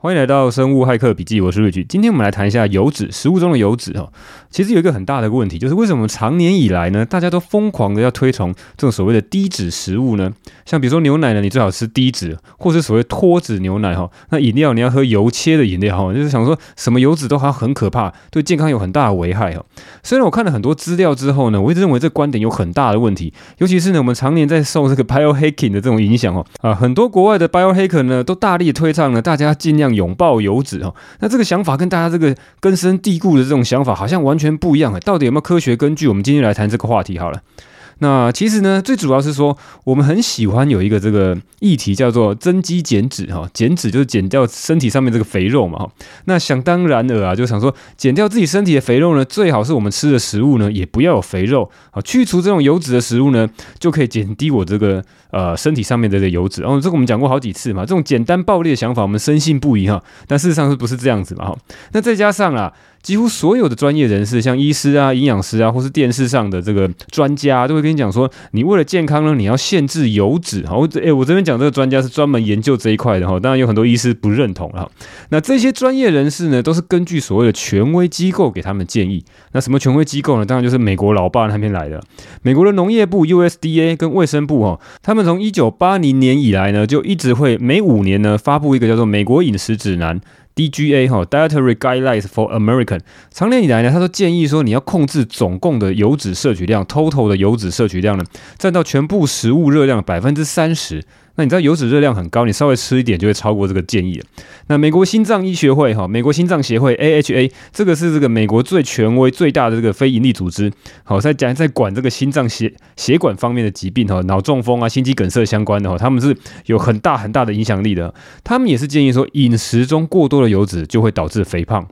欢迎来到生物骇客笔记，我是瑞菊。今天我们来谈一下油脂，食物中的油脂哈。其实有一个很大的问题，就是为什么长年以来呢，大家都疯狂的要推崇这种所谓的低脂食物呢？像比如说牛奶呢，你最好吃低脂，或是所谓脱脂牛奶哈。那饮料你要喝油切的饮料哈，就是想说什么油脂都好像很可怕，对健康有很大的危害哈。虽然我看了很多资料之后呢，我一直认为这观点有很大的问题，尤其是呢，我们常年在受这个 biohacking 的这种影响哦啊，很多国外的 biohacker 呢都大力推倡呢，大家尽量。拥抱油脂哈，那这个想法跟大家这个根深蒂固的这种想法好像完全不一样哎，到底有没有科学根据？我们今天来谈这个话题好了。那其实呢，最主要是说，我们很喜欢有一个这个议题叫做增肌减脂哈，减脂就是减掉身体上面这个肥肉嘛哈。那想当然尔啊，就想说减掉自己身体的肥肉呢，最好是我们吃的食物呢也不要有肥肉啊，去除这种油脂的食物呢，就可以减低我这个呃身体上面的这个油脂。哦，这个我们讲过好几次嘛，这种简单暴力的想法我们深信不疑哈，但事实上是不是这样子嘛哈？那再加上啊。几乎所有的专业人士，像医师啊、营养师啊，或是电视上的这个专家，都会跟你讲说，你为了健康呢，你要限制油脂。好，我诶，我这边讲这个专家是专门研究这一块的哈，当然有很多医师不认同哈。那这些专业人士呢，都是根据所谓的权威机构给他们建议。那什么权威机构呢？当然就是美国老爸那边来的，美国的农业部 USDA 跟卫生部哈，他们从一九八零年以来呢，就一直会每五年呢发布一个叫做《美国饮食指南》。DGA 哈，Dietary Guidelines for American，常年以来呢，他都建议说，你要控制总共的油脂摄取量，total 的油脂摄取量呢，占到全部食物热量百分之三十。那你知道油脂热量很高，你稍微吃一点就会超过这个建议。那美国心脏医学会哈，美国心脏协会 AHA，这个是这个美国最权威、最大的这个非营利组织，好在讲在管这个心脏血血管方面的疾病哈，脑中风啊、心肌梗塞相关的哈，他们是有很大很大的影响力的。他们也是建议说，饮食中过多的油脂就会导致肥胖。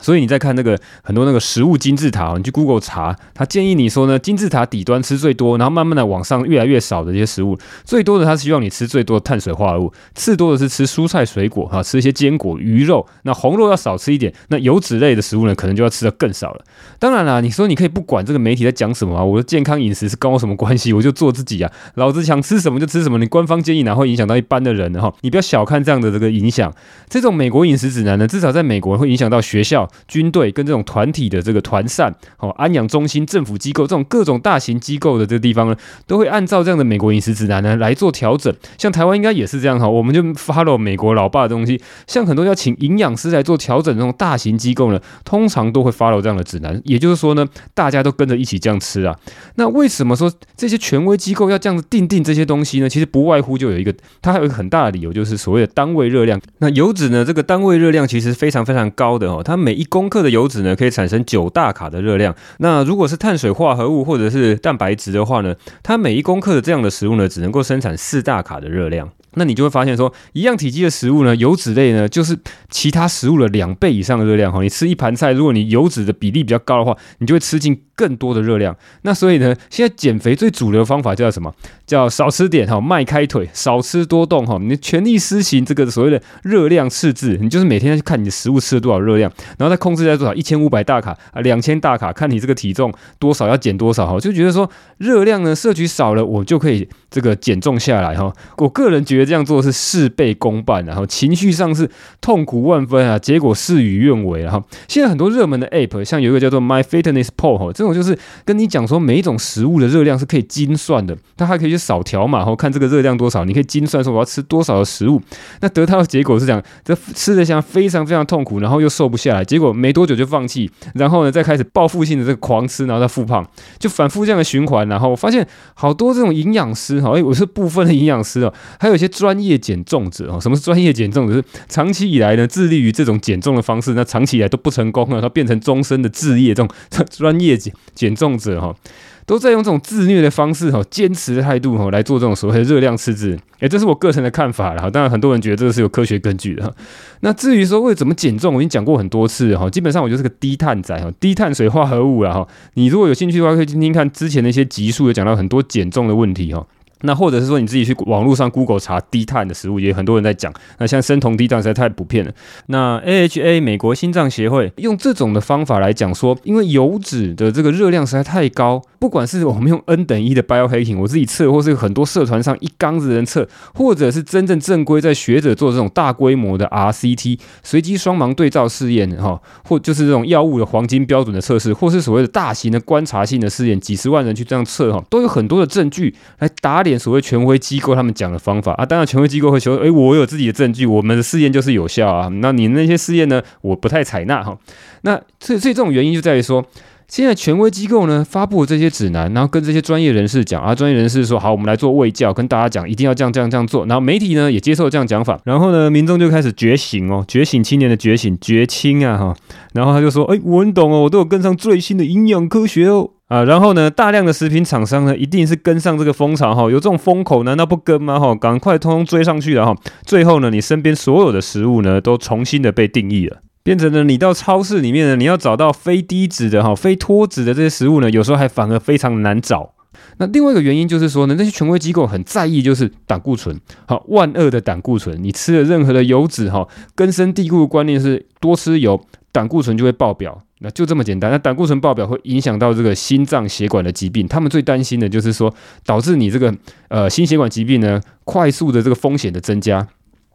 所以你再看那个很多那个食物金字塔，你去 Google 查，他建议你说呢，金字塔底端吃最多，然后慢慢的往上越来越少的这些食物，最多的他希望你吃最多的碳水化合物，次多的是吃蔬菜水果哈，吃一些坚果、鱼肉，那红肉要少吃一点，那油脂类的食物呢，可能就要吃的更少了。当然啦，你说你可以不管这个媒体在讲什么啊，我的健康饮食是跟我什么关系？我就做自己啊，老子想吃什么就吃什么，你官方建议哪会影响到一般的人呢？哈，你不要小看这样的这个影响，这种美国饮食指南呢，至少在美国会影响到学校。军队跟这种团体的这个团膳，哦，安养中心、政府机构这种各种大型机构的这个地方呢，都会按照这样的美国饮食指南呢来做调整。像台湾应该也是这样哈，我们就 follow 美国老爸的东西。像很多要请营养师来做调整这种大型机构呢，通常都会 follow 这样的指南。也就是说呢，大家都跟着一起这样吃啊。那为什么说这些权威机构要这样子定定这些东西呢？其实不外乎就有一个，它还有一个很大的理由，就是所谓的单位热量。那油脂呢，这个单位热量其实非常非常高的哦，它每一公克的油脂呢，可以产生九大卡的热量。那如果是碳水化合物或者是蛋白质的话呢，它每一公克的这样的食物呢，只能够生产四大卡的热量。那你就会发现说，一样体积的食物呢，油脂类呢，就是其他食物的两倍以上的热量哈。你吃一盘菜，如果你油脂的比例比较高的话，你就会吃进更多的热量。那所以呢，现在减肥最主流的方法叫什么？叫少吃点哈，迈开腿，少吃多动哈。你全力施行这个所谓的热量赤字，你就是每天去看你的食物吃了多少热量，然后再控制在多少一千五百大卡啊，两千大卡，看你这个体重多少要减多少哈。就觉得说热量呢摄取少了，我就可以这个减重下来哈。我个人觉得。这样做是事倍功半，然后情绪上是痛苦万分啊，结果事与愿违。然后现在很多热门的 App，像有一个叫做 My Fitness Pal 哈，这种就是跟你讲说每一种食物的热量是可以精算的，它还可以去扫条码，然后看这个热量多少，你可以精算说我要吃多少的食物。那得到的结果是讲，这吃的像非常非常痛苦，然后又瘦不下来，结果没多久就放弃，然后呢再开始报复性的这个狂吃，然后再复胖，就反复这样的循环。然后我发现好多这种营养师哈，哎，我是部分的营养师哦，还有一些。专业减重者哦，什么是专业减重者？是长期以来呢，致力于这种减重的方式，那长期以来都不成功了，他变成终身的置业。这种专业减减重者哈，都在用这种自虐的方式哈，坚持的态度哈，来做这种所谓的热量赤字。诶，这是我个人的看法啦。当然，很多人觉得这个是有科学根据的。那至于说为怎么减重，我已经讲过很多次哈。基本上我就是个低碳仔哈，低碳水化合物啦哈。你如果有兴趣的话，可以听听看之前的一些集数，有讲到很多减重的问题哈。那或者是说你自己去网络上 Google 查低碳的食物，也有很多人在讲。那像生酮低碳实在太普遍了。那 AHA 美国心脏协会用这种的方法来讲说，因为油脂的这个热量实在太高，不管是我们用 N 等一的 biohacking，我自己测，或是很多社团上一缸子人测，或者是真正正规在学者做这种大规模的 RCT 随机双盲对照试验，哈，或就是这种药物的黄金标准的测试，或是所谓的大型的观察性的试验，几十万人去这样测，哈，都有很多的证据来打脸。所谓权威机构他们讲的方法啊，当然权威机构会说，诶，我有自己的证据，我们的试验就是有效啊。那你那些试验呢，我不太采纳哈。那所以所以这种原因就在于说，现在权威机构呢发布这些指南，然后跟这些专业人士讲啊，专业人士说好，我们来做卫教，跟大家讲一定要这样这样这样做。然后媒体呢也接受这样讲法，然后呢民众就开始觉醒哦，觉醒青年的觉醒觉清啊哈。然后他就说，诶，我很懂哦，我都有跟上最新的营养科学哦。啊，然后呢，大量的食品厂商呢，一定是跟上这个风潮哈，有这种风口，难道不跟吗？哈，赶快通通追上去了哈。最后呢，你身边所有的食物呢，都重新的被定义了，变成了你到超市里面呢，你要找到非低脂的哈、非脱脂的这些食物呢，有时候还反而非常难找。那另外一个原因就是说呢，那些权威机构很在意就是胆固醇，好，万恶的胆固醇，你吃了任何的油脂哈，根深蒂固的观念是多吃油，胆固醇就会爆表。那就这么简单。那胆固醇爆表会影响到这个心脏血管的疾病，他们最担心的就是说，导致你这个呃心血管疾病呢，快速的这个风险的增加。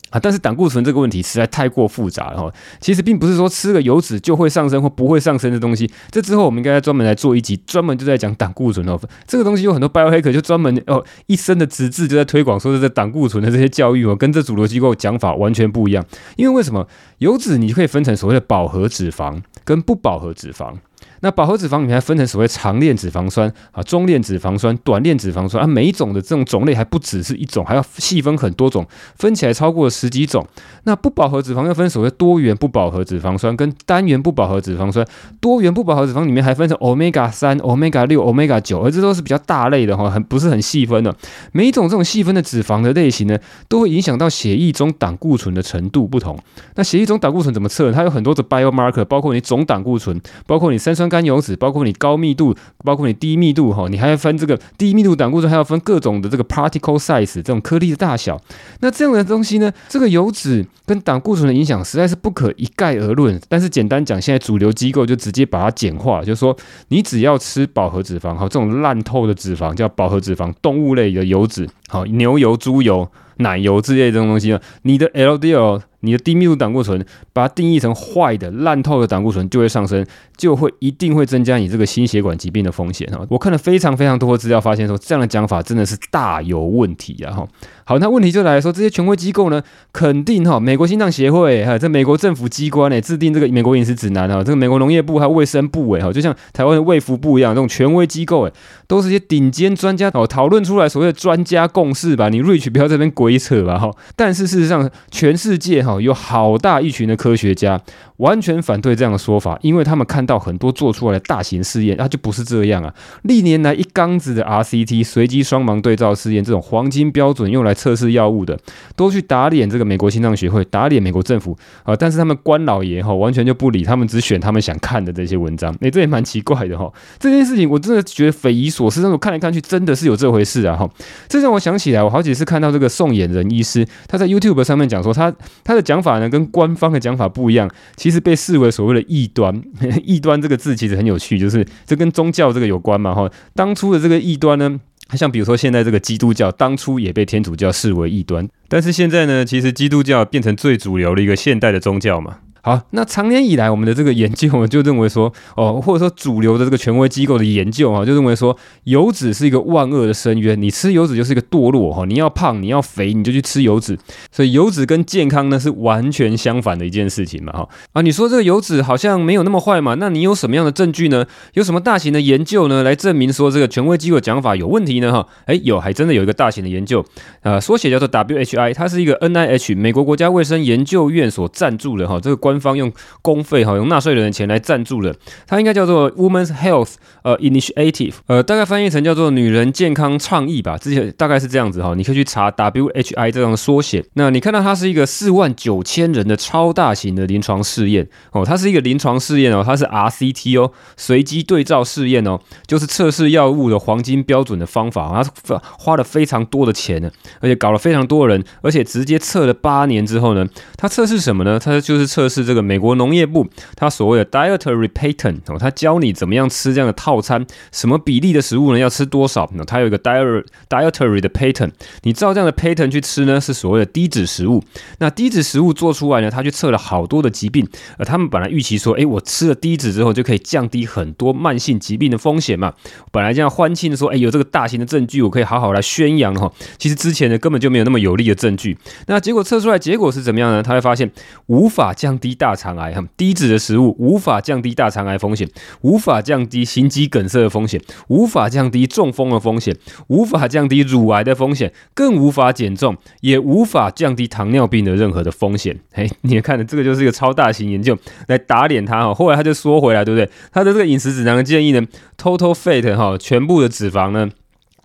啊，但是胆固醇这个问题实在太过复杂了哈。其实并不是说吃个油脂就会上升或不会上升的东西。这之后我们应该专门来做一集，专门就在讲胆固醇哦。这个东西有很多 biohacker 就专门哦一生的资质就在推广说这胆固醇的这些教育哦，跟这主流机构讲法完全不一样。因为为什么油脂你就可以分成所谓的饱和脂肪跟不饱和脂肪？那饱和脂肪里面还分成所谓长链脂肪酸啊、中链脂肪酸、短链脂肪酸啊，每一种的这种种类还不只是一种，还要细分很多种，分起来超过十几种。那不饱和脂肪又分所谓多元不饱和脂肪酸跟单元不饱和脂肪酸。多元不饱和脂肪里面还分成 omega 三、omega 六、omega 九，而这都是比较大类的哈，很不是很细分的。每一种这种细分的脂肪的类型呢，都会影响到血液中胆固醇的程度不同。那血液中胆固醇怎么测？它有很多的 biomarker，包括你总胆固醇，包括你三酸甘油脂，包括你高密度，包括你低密度，哈，你还要分这个低密度胆固醇，还要分各种的这个 particle size 这种颗粒的大小。那这样的东西呢，这个油脂跟胆固醇的影响实在是不可一概而论。但是简单讲，现在主流机构就直接把它简化，就是说你只要吃饱和脂肪，哈，这种烂透的脂肪叫饱和脂肪，动物类的油脂，好，牛油、猪油、奶油之类这种东西呢，你的 LDL。你的低密度胆固醇，把它定义成坏的、烂透的胆固醇就会上升，就会一定会增加你这个心血管疾病的风险哈。我看了非常非常多的资料，发现说这样的讲法真的是大有问题啊哈。好，那问题就来说，这些权威机构呢，肯定哈，美国心脏协会哈，这美国政府机关呢，制定这个美国饮食指南哈，这个美国农业部还有卫生部委哈，就像台湾的卫福部一样，这种权威机构诶，都是些顶尖专家哦，讨论出来所谓的专家共识吧。你 Rich 不要这边鬼推扯吧哈。但是事实上，全世界哈有好大一群的科学家。完全反对这样的说法，因为他们看到很多做出来的大型试验，它就不是这样啊。历年来一缸子的 RCT 随机双盲对照试验，这种黄金标准用来测试药物的，都去打脸这个美国心脏学会，打脸美国政府啊。但是他们官老爷哈完全就不理，他们只选他们想看的这些文章。诶，这也蛮奇怪的哈。这件事情我真的觉得匪夷所思，但是我看来看去真的是有这回事啊哈。这让我想起来，我好几次看到这个宋衍仁医师，他在 YouTube 上面讲说他他的讲法呢跟官方的讲法不一样，其实被视为所谓的异端，异端这个字其实很有趣，就是这跟宗教这个有关嘛哈。当初的这个异端呢，像比如说现在这个基督教，当初也被天主教视为异端，但是现在呢，其实基督教变成最主流的一个现代的宗教嘛。好，那长年以来我们的这个研究，我们就认为说，哦，或者说主流的这个权威机构的研究啊，就认为说，油脂是一个万恶的深渊，你吃油脂就是一个堕落哈，你要胖，你要肥，你就去吃油脂，所以油脂跟健康呢是完全相反的一件事情嘛哈啊，你说这个油脂好像没有那么坏嘛，那你有什么样的证据呢？有什么大型的研究呢来证明说这个权威机构讲法有问题呢哈？哎，有，还真的有一个大型的研究，呃，缩写叫做 WHI，它是一个 NIH 美国国家卫生研究院所赞助的哈，这个官。方用公费哈，用纳税人的钱来赞助的，它应该叫做 Women's Health 呃 Initiative，呃，大概翻译成叫做女人健康倡议吧，之前大概是这样子哈，你可以去查 WHI 这样的缩写。那你看到它是一个四万九千人的超大型的临床试验哦，它是一个临床试验哦，它是 RCT 哦，随机对照试验哦，就是测试药物的黄金标准的方法，它花了非常多的钱呢，而且搞了非常多人，而且直接测了八年之后呢，它测试什么呢？它就是测试是这个美国农业部它所谓的 dietary pattern 哦，它教你怎么样吃这样的套餐，什么比例的食物呢？要吃多少？那它有一个 diet dietary 的 pattern，你照这样的 pattern 去吃呢，是所谓的低脂食物。那低脂食物做出来呢，它去测了好多的疾病，而他们本来预期说，哎，我吃了低脂之后就可以降低很多慢性疾病的风险嘛。本来这样欢庆的说，哎，有这个大型的证据，我可以好好来宣扬哈。其实之前呢，根本就没有那么有力的证据。那结果测出来结果是怎么样呢？他会发现无法降低低大肠癌哈，低脂的食物无法降低大肠癌风险，无法降低心肌梗塞的风险，无法降低中风的风险，无法降低乳癌的风险，更无法减重，也无法降低糖尿病的任何的风险。嘿，你看的这个就是一个超大型研究来打脸他哈。后来他就缩回来，对不对？他的这个饮食指南的建议呢，Total Fat 哈，全部的脂肪呢。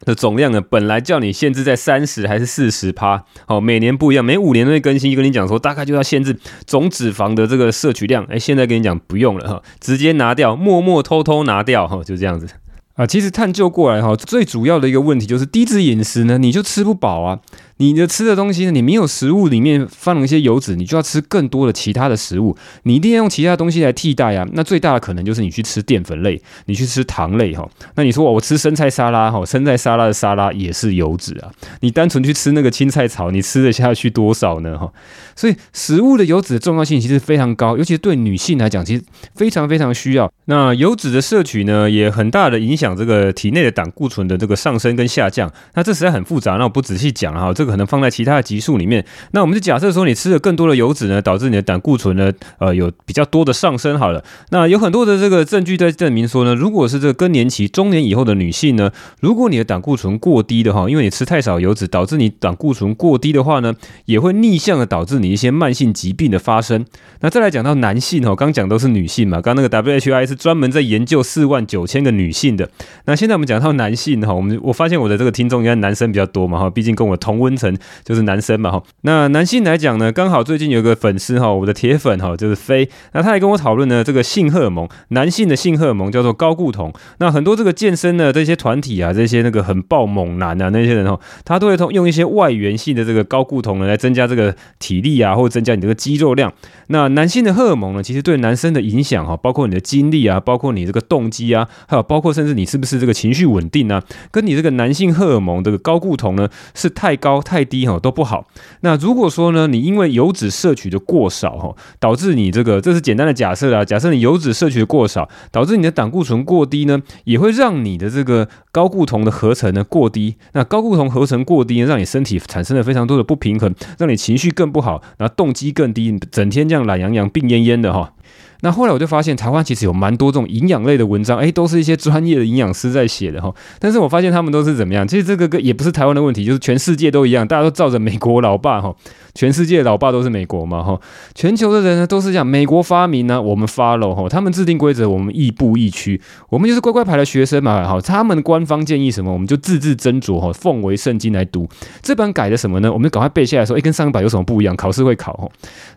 的总量呢，本来叫你限制在三十还是四十趴，好，每年不一样，每五年都会更新，跟你讲说大概就要限制总脂肪的这个摄取量，哎，现在跟你讲不用了哈，直接拿掉，默默偷偷拿掉哈，就这样子啊。其实探究过来哈，最主要的一个问题就是低脂饮食呢，你就吃不饱啊。你的吃的东西呢？你没有食物里面放了一些油脂，你就要吃更多的其他的食物，你一定要用其他东西来替代啊。那最大的可能就是你去吃淀粉类，你去吃糖类哈。那你说我吃生菜沙拉哈，生菜沙拉的沙拉也是油脂啊。你单纯去吃那个青菜炒，你吃得下去多少呢哈？所以食物的油脂的重要性其实非常高，尤其是对女性来讲，其实非常非常需要。那油脂的摄取呢，也很大的影响这个体内的胆固醇的这个上升跟下降。那这实在很复杂，那我不仔细讲哈。这个可能放在其他的集数里面。那我们就假设说，你吃了更多的油脂呢，导致你的胆固醇呢，呃，有比较多的上升。好了，那有很多的这个证据在证明说呢，如果是这个更年期、中年以后的女性呢，如果你的胆固醇过低的话，因为你吃太少油脂，导致你胆固醇过低的话呢，也会逆向的导致你一些慢性疾病的发生。那再来讲到男性哦，刚讲都是女性嘛，刚那个 WHI 是专门在研究四万九千个女性的。那现在我们讲到男性哈，我们我发现我的这个听众应该男生比较多嘛哈，毕竟跟我同温成。就是男生嘛哈，那男性来讲呢，刚好最近有个粉丝哈，我的铁粉哈，就是飞，那他也跟我讨论呢，这个性荷尔蒙，男性的性荷尔蒙叫做高固酮。那很多这个健身的这些团体啊，这些那个很爆猛男啊，那些人哈，他都会通用一些外源性的这个高固酮呢，来增加这个体力啊，或增加你这个肌肉量。那男性的荷尔蒙呢，其实对男生的影响哈，包括你的精力啊，包括你这个动机啊，还有包括甚至你是不是这个情绪稳定啊，跟你这个男性荷尔蒙这个高固酮呢，是太高太低哈都不好。那如果说呢，你因为油脂摄取的过少哈，导致你这个这是简单的假设啦，假设你油脂摄取的过少，导致你的胆固醇过低呢，也会让你的这个高固酮的合成呢过低。那高固酮合成过低呢，让你身体产生了非常多的不平衡，让你情绪更不好，然后动机更低，整天这样懒洋洋、病恹恹的哈。那后来我就发现，台湾其实有蛮多这种营养类的文章，哎，都是一些专业的营养师在写的哈。但是我发现他们都是怎么样？其实这个个也不是台湾的问题，就是全世界都一样，大家都照着美国老爸哈。全世界老爸都是美国嘛哈，全球的人呢都是这样，美国发明呢，我们 follow 哈，他们制定规则，我们亦步亦趋，我们就是乖乖牌的学生嘛哈，他们官方建议什么，我们就字字斟酌哈，奉为圣经来读。这版改的什么呢？我们就赶快背下来说，哎，跟上一版有什么不一样？考试会考哈。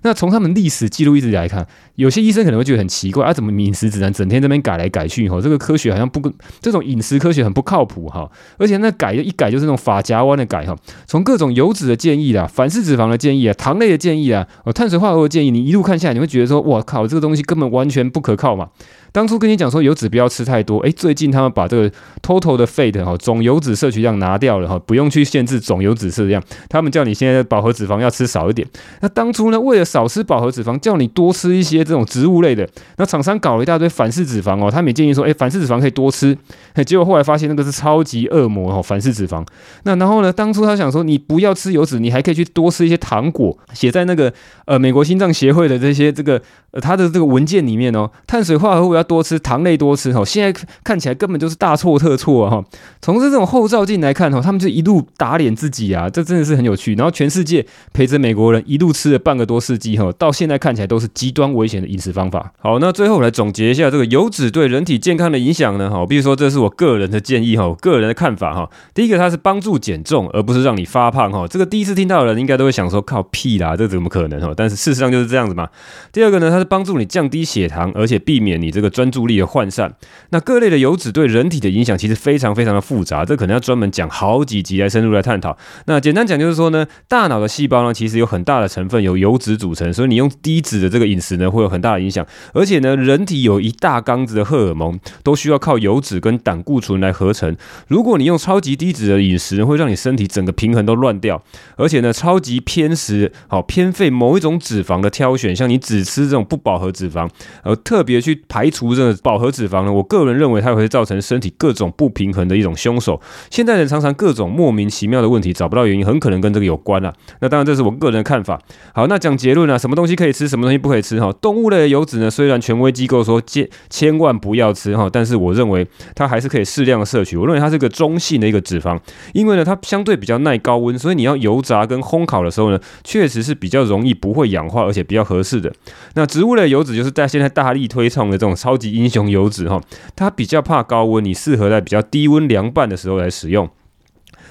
那从他们历史记录一直来看，有些医生可能会觉得很奇怪啊，怎么饮食指南整天这边改来改去哈？这个科学好像不跟这种饮食科学很不靠谱哈，而且那改一改就是那种发夹弯的改哈，从各种油脂的建议啦，反式脂肪的。建议啊，糖类的建议啊，哦，碳水化合物的建议，你一路看下来，你会觉得说，哇靠，这个东西根本完全不可靠嘛。当初跟你讲说油脂不要吃太多，诶，最近他们把这个 total 的 fat 哈总油脂摄取量拿掉了哈，不用去限制总油脂摄取量，他们叫你现在饱和脂肪要吃少一点。那当初呢，为了少吃饱和脂肪，叫你多吃一些这种植物类的，那厂商搞了一大堆反式脂肪哦，他们也建议说，诶，反式脂肪可以多吃，结果后来发现那个是超级恶魔哦，反式脂肪。那然后呢，当初他想说你不要吃油脂，你还可以去多吃一些糖果，写在那个呃美国心脏协会的这些这个呃他的这个文件里面哦，碳水化合物要多吃，糖类多吃哈。现在看起来根本就是大错特错啊哈。从这种后照镜来看哈，他们就一路打脸自己啊，这真的是很有趣。然后全世界陪着美国人一路吃了半个多世纪哈，到现在看起来都是极端危险的饮食方法。好，那最后我来总结一下这个油脂对人体健康的影响呢哈。比如说，这是我个人的建议哈，个人的看法哈。第一个，它是帮助减重，而不是让你发胖哈。这个第一次听到的人应该都会想说，靠屁啦，这怎么可能哈？但是事实上就是这样子嘛。第二个呢，它是帮助你降低血糖，而且避免你这个专注力的涣散。那各类的油脂对人体的影响其实非常非常的复杂，这可能要专门讲好几集来深入来探讨。那简单讲就是说呢，大脑的细胞呢，其实有很大的成分由油脂组成，所以你用低脂的这个饮食呢，会有很大的影响。而且呢，人体有一大缸子的荷尔蒙，都需要靠油脂跟胆固醇来合成。如果你用超级低脂的饮食，会让你身体整个平衡都乱掉。而且呢，超级偏食，好偏废某一种脂肪的挑选，像你只吃这种不饱和脂肪，而特别去排出这个饱和脂肪呢，我个人认为它会造成身体各种不平衡的一种凶手。现代人常常各种莫名其妙的问题找不到原因，很可能跟这个有关啊。那当然这是我个人的看法。好，那讲结论啊，什么东西可以吃，什么东西不可以吃哈？动物类的油脂呢，虽然权威机构说千千万不要吃哈，但是我认为它还是可以适量的摄取。我认为它是个中性的一个脂肪，因为呢它相对比较耐高温，所以你要油炸跟烘烤的时候呢，确实是比较容易不会氧化，而且比较合适的。那植物类油脂就是在现在大力推崇的这种超级英雄油脂哈，它比较怕高温，你适合在比较低温凉拌的时候来使用。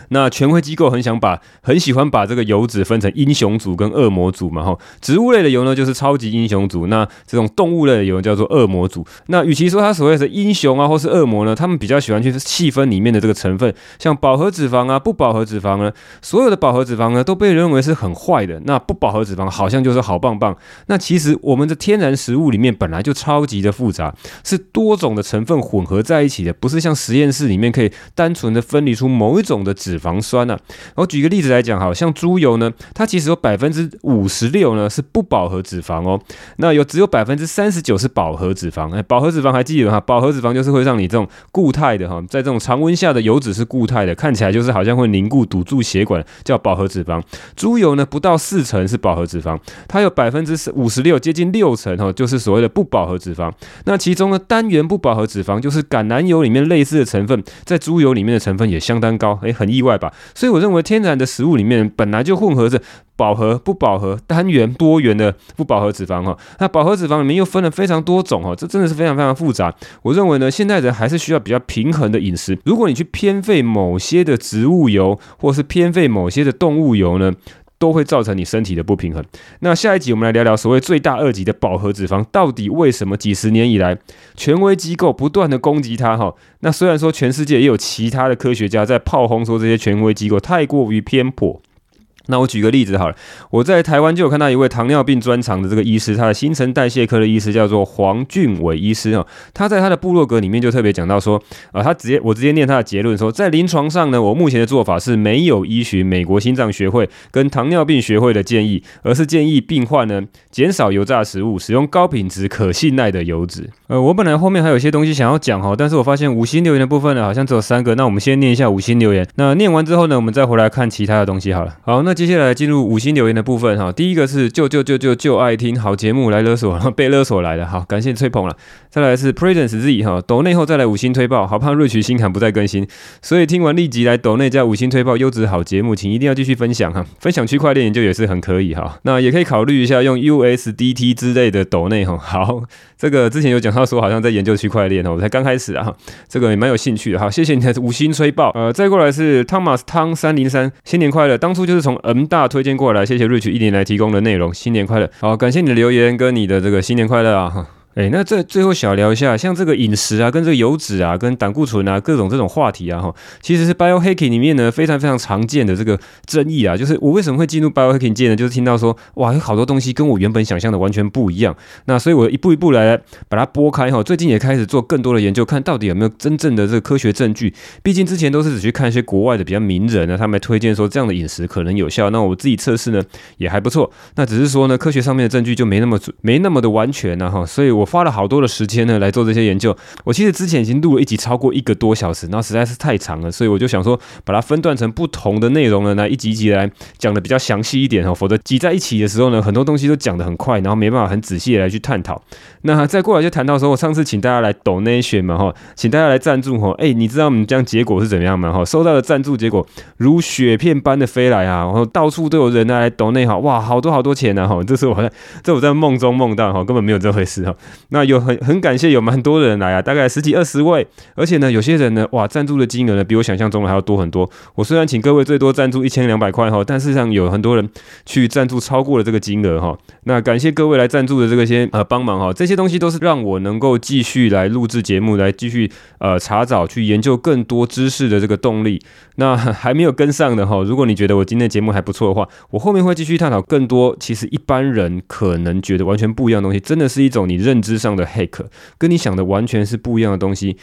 那权威机构很想把很喜欢把这个油脂分成英雄组跟恶魔组嘛，哈，植物类的油呢就是超级英雄组，那这种动物类的油叫做恶魔组。那与其说它所谓的英雄啊或是恶魔呢，他们比较喜欢去细分里面的这个成分，像饱和脂肪啊、不饱和脂肪呢，所有的饱和脂肪呢都被认为是很坏的，那不饱和脂肪好像就是好棒棒。那其实我们的天然食物里面本来就超级的复杂，是多种的成分混合在一起的，不是像实验室里面可以单纯的分离出某一种的脂。脂肪酸呢？我举个例子来讲，好像猪油呢，它其实有百分之五十六呢是不饱和脂肪哦，那有只有百分之三十九是饱和脂肪。哎，饱和脂肪还记得哈？饱和脂肪就是会让你这种固态的哈，在这种常温下的油脂是固态的，看起来就是好像会凝固堵住血管，叫饱和脂肪。猪油呢不到四成是饱和脂肪，它有百分之五十六，接近六成哈，就是所谓的不饱和脂肪。那其中呢单元不饱和脂肪就是橄榄油里面类似的成分，在猪油里面的成分也相当高，哎，很意外。外吧，所以我认为天然的食物里面本来就混合着饱和、不饱和、单元、多元的不饱和脂肪哈。那饱和脂肪里面又分了非常多种哈，这真的是非常非常复杂。我认为呢，现代人还是需要比较平衡的饮食。如果你去偏废某些的植物油，或是偏废某些的动物油呢，都会造成你身体的不平衡。那下一集我们来聊聊所谓最大二级的饱和脂肪，到底为什么几十年以来权威机构不断的攻击它？哈，那虽然说全世界也有其他的科学家在炮轰说这些权威机构太过于偏颇。那我举个例子好了，我在台湾就有看到一位糖尿病专长的这个医师，他的新陈代谢科的医师叫做黄俊伟医师啊，他在他的部落格里面就特别讲到说，啊，他直接我直接念他的结论说，在临床上呢，我目前的做法是没有依循美国心脏学会跟糖尿病学会的建议，而是建议病患呢减少油炸食物，使用高品质可信赖的油脂。呃，我本来后面还有一些东西想要讲哈，但是我发现五星留言的部分呢好像只有三个，那我们先念一下五星留言，那念完之后呢，我们再回来看其他的东西好了。好，那。接下来进入五星留言的部分哈，第一个是就就就就就爱听好节目来勒索，被勒索来的，好，感谢吹捧了。再来是 Presence Z 哈，抖内后再来五星推爆，好怕瑞奇新刊不再更新，所以听完立即来抖内加五星推爆，优质好节目，请一定要继续分享哈，分享区块链研究也是很可以哈，那也可以考虑一下用 USDT 之类的抖内哈，好，这个之前有讲到说好像在研究区块链哦，我才刚开始啊，这个也蛮有兴趣的，哈，谢谢你的五星吹爆，呃，再过来是 Thomas 汤三零三，新年快乐，当初就是从 M 大推荐过来，谢谢 Rich 一年来提供的内容，新年快乐，好，感谢你的留言跟你的这个新年快乐啊。哎，那这最后小聊一下，像这个饮食啊，跟这个油脂啊，跟胆固醇啊，各种这种话题啊，哈，其实是 biohacking 里面呢非常非常常见的这个争议啊。就是我为什么会进入 biohacking 界呢？就是听到说，哇，有好多东西跟我原本想象的完全不一样。那所以我一步一步来把它拨开哈。最近也开始做更多的研究，看到底有没有真正的这个科学证据。毕竟之前都是只去看一些国外的比较名人呢，他们推荐说这样的饮食可能有效。那我自己测试呢也还不错。那只是说呢，科学上面的证据就没那么准，没那么的完全呢，哈。所以我。花了好多的时间呢来做这些研究。我其实之前已经录了一集超过一个多小时，然后实在是太长了，所以我就想说把它分段成不同的内容呢，来一集一集来讲的比较详细一点哦，否则挤在一起的时候呢，很多东西都讲得很快，然后没办法很仔细的来去探讨。那再过来就谈到说，我上次请大家来 donation 嘛哈，请大家来赞助哈，哎，你知道我们这样结果是怎么样吗？哈，收到的赞助结果如雪片般的飞来啊，然后到处都有人来 donate 哈，哇，好多好多钱呐哈，这是我在这我在梦中梦到哈，根本没有这回事哈。那有很很感谢有蛮多人来啊，大概十几二十位，而且呢，有些人呢，哇，赞助的金额呢比我想象中的还要多很多。我虽然请各位最多赞助一千两百块哈，但事实上有很多人去赞助超过了这个金额哈。那感谢各位来赞助的这个些呃帮忙哈，这些东西都是让我能够继续来录制节目，来继续呃查找去研究更多知识的这个动力。那还没有跟上的哈，如果你觉得我今天节目还不错的话，我后面会继续探讨更多其实一般人可能觉得完全不一样的东西，真的是一种你认之上的 hack，跟你想的完全是不一样的东西。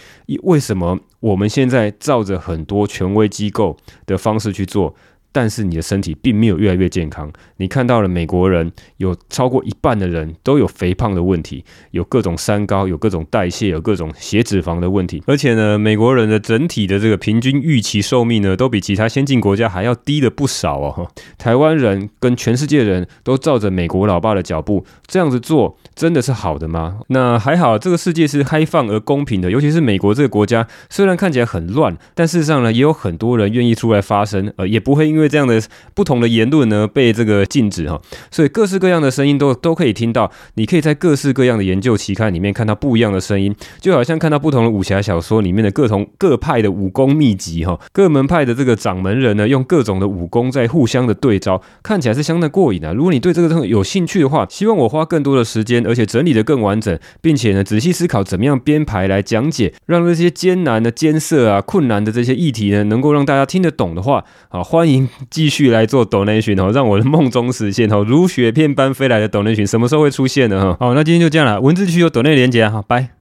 为什么我们现在照着很多权威机构的方式去做？但是你的身体并没有越来越健康。你看到了美国人有超过一半的人都有肥胖的问题，有各种三高，有各种代谢，有各种血脂肪的问题。而且呢，美国人的整体的这个平均预期寿命呢，都比其他先进国家还要低了不少哦。台湾人跟全世界人都照着美国老爸的脚步这样子做，真的是好的吗？那还好，这个世界是开放而公平的，尤其是美国这个国家，虽然看起来很乱，但事实上呢，也有很多人愿意出来发声，呃，也不会因为。因为这样的不同的言论呢，被这个禁止哈，所以各式各样的声音都都可以听到。你可以在各式各样的研究期刊里面看到不一样的声音，就好像看到不同的武侠小说里面的各同各派的武功秘籍哈，各门派的这个掌门人呢，用各种的武功在互相的对招，看起来是相当过瘾啊。如果你对这个东西有兴趣的话，希望我花更多的时间，而且整理得更完整，并且呢仔细思考怎么样编排来讲解，让这些艰难的艰涩啊、困难的这些议题呢，能够让大家听得懂的话，啊，欢迎。继续来做 donation 哦，让我的梦中实现哦，如雪片般飞来的 donation 什么时候会出现呢？哈，好，那今天就这样了，文字区有 donate 连接啊，好，拜。